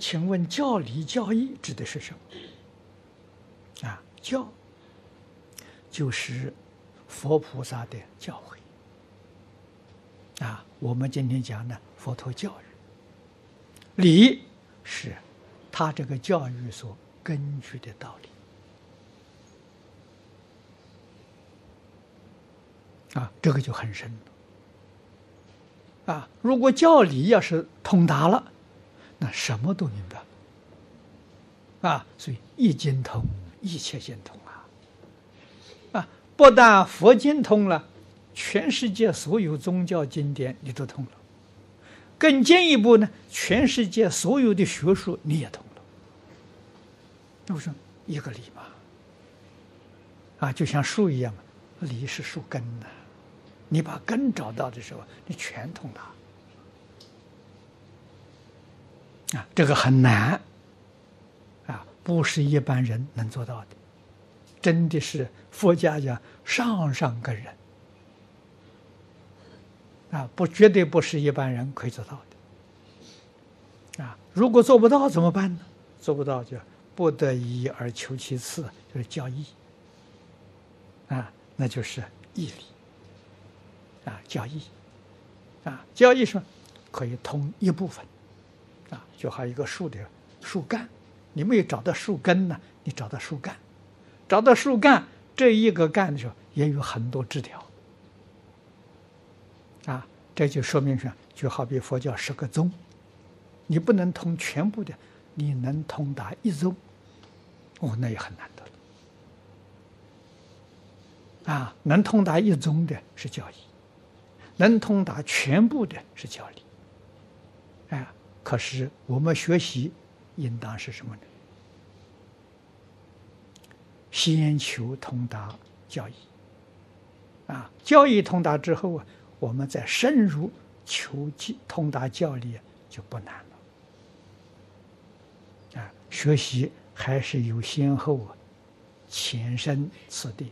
请问教理教义指的是什么？啊，教就是佛菩萨的教诲。啊，我们今天讲的佛陀教育，理是他这个教育所根据的道理。啊，这个就很深了。啊，如果教理要是通达了。那什么都明白，啊，所以一经通，一切经通啊，啊，不但佛经通了，全世界所有宗教经典你都通了，更进一步呢，全世界所有的学术你也通了，那不是一个理吗？啊，就像树一样，理是树根呐，你把根找到的时候，你全通了。啊，这个很难，啊，不是一般人能做到的，真的是佛家讲上上根人，啊，不，绝对不是一般人可以做到的，啊，如果做不到怎么办呢？做不到就不得已而求其次，就是教义，啊，那就是义理，啊，教义，啊，教义说可以通一部分。啊，就好一个树的树干，你没有找到树根呢，你找到树干，找到树干这一个干的时候，也有很多枝条。啊，这就说明说，就好比佛教十个宗，你不能通全部的，你能通达一宗，哦，那也很难得了。啊，能通达一宗的是教义，能通达全部的是教理。啊。可是我们学习，应当是什么呢？先求通达教义，啊，教义通达之后啊，我们再深入求通达教理就不难了。啊，学习还是有先后啊，前生次第。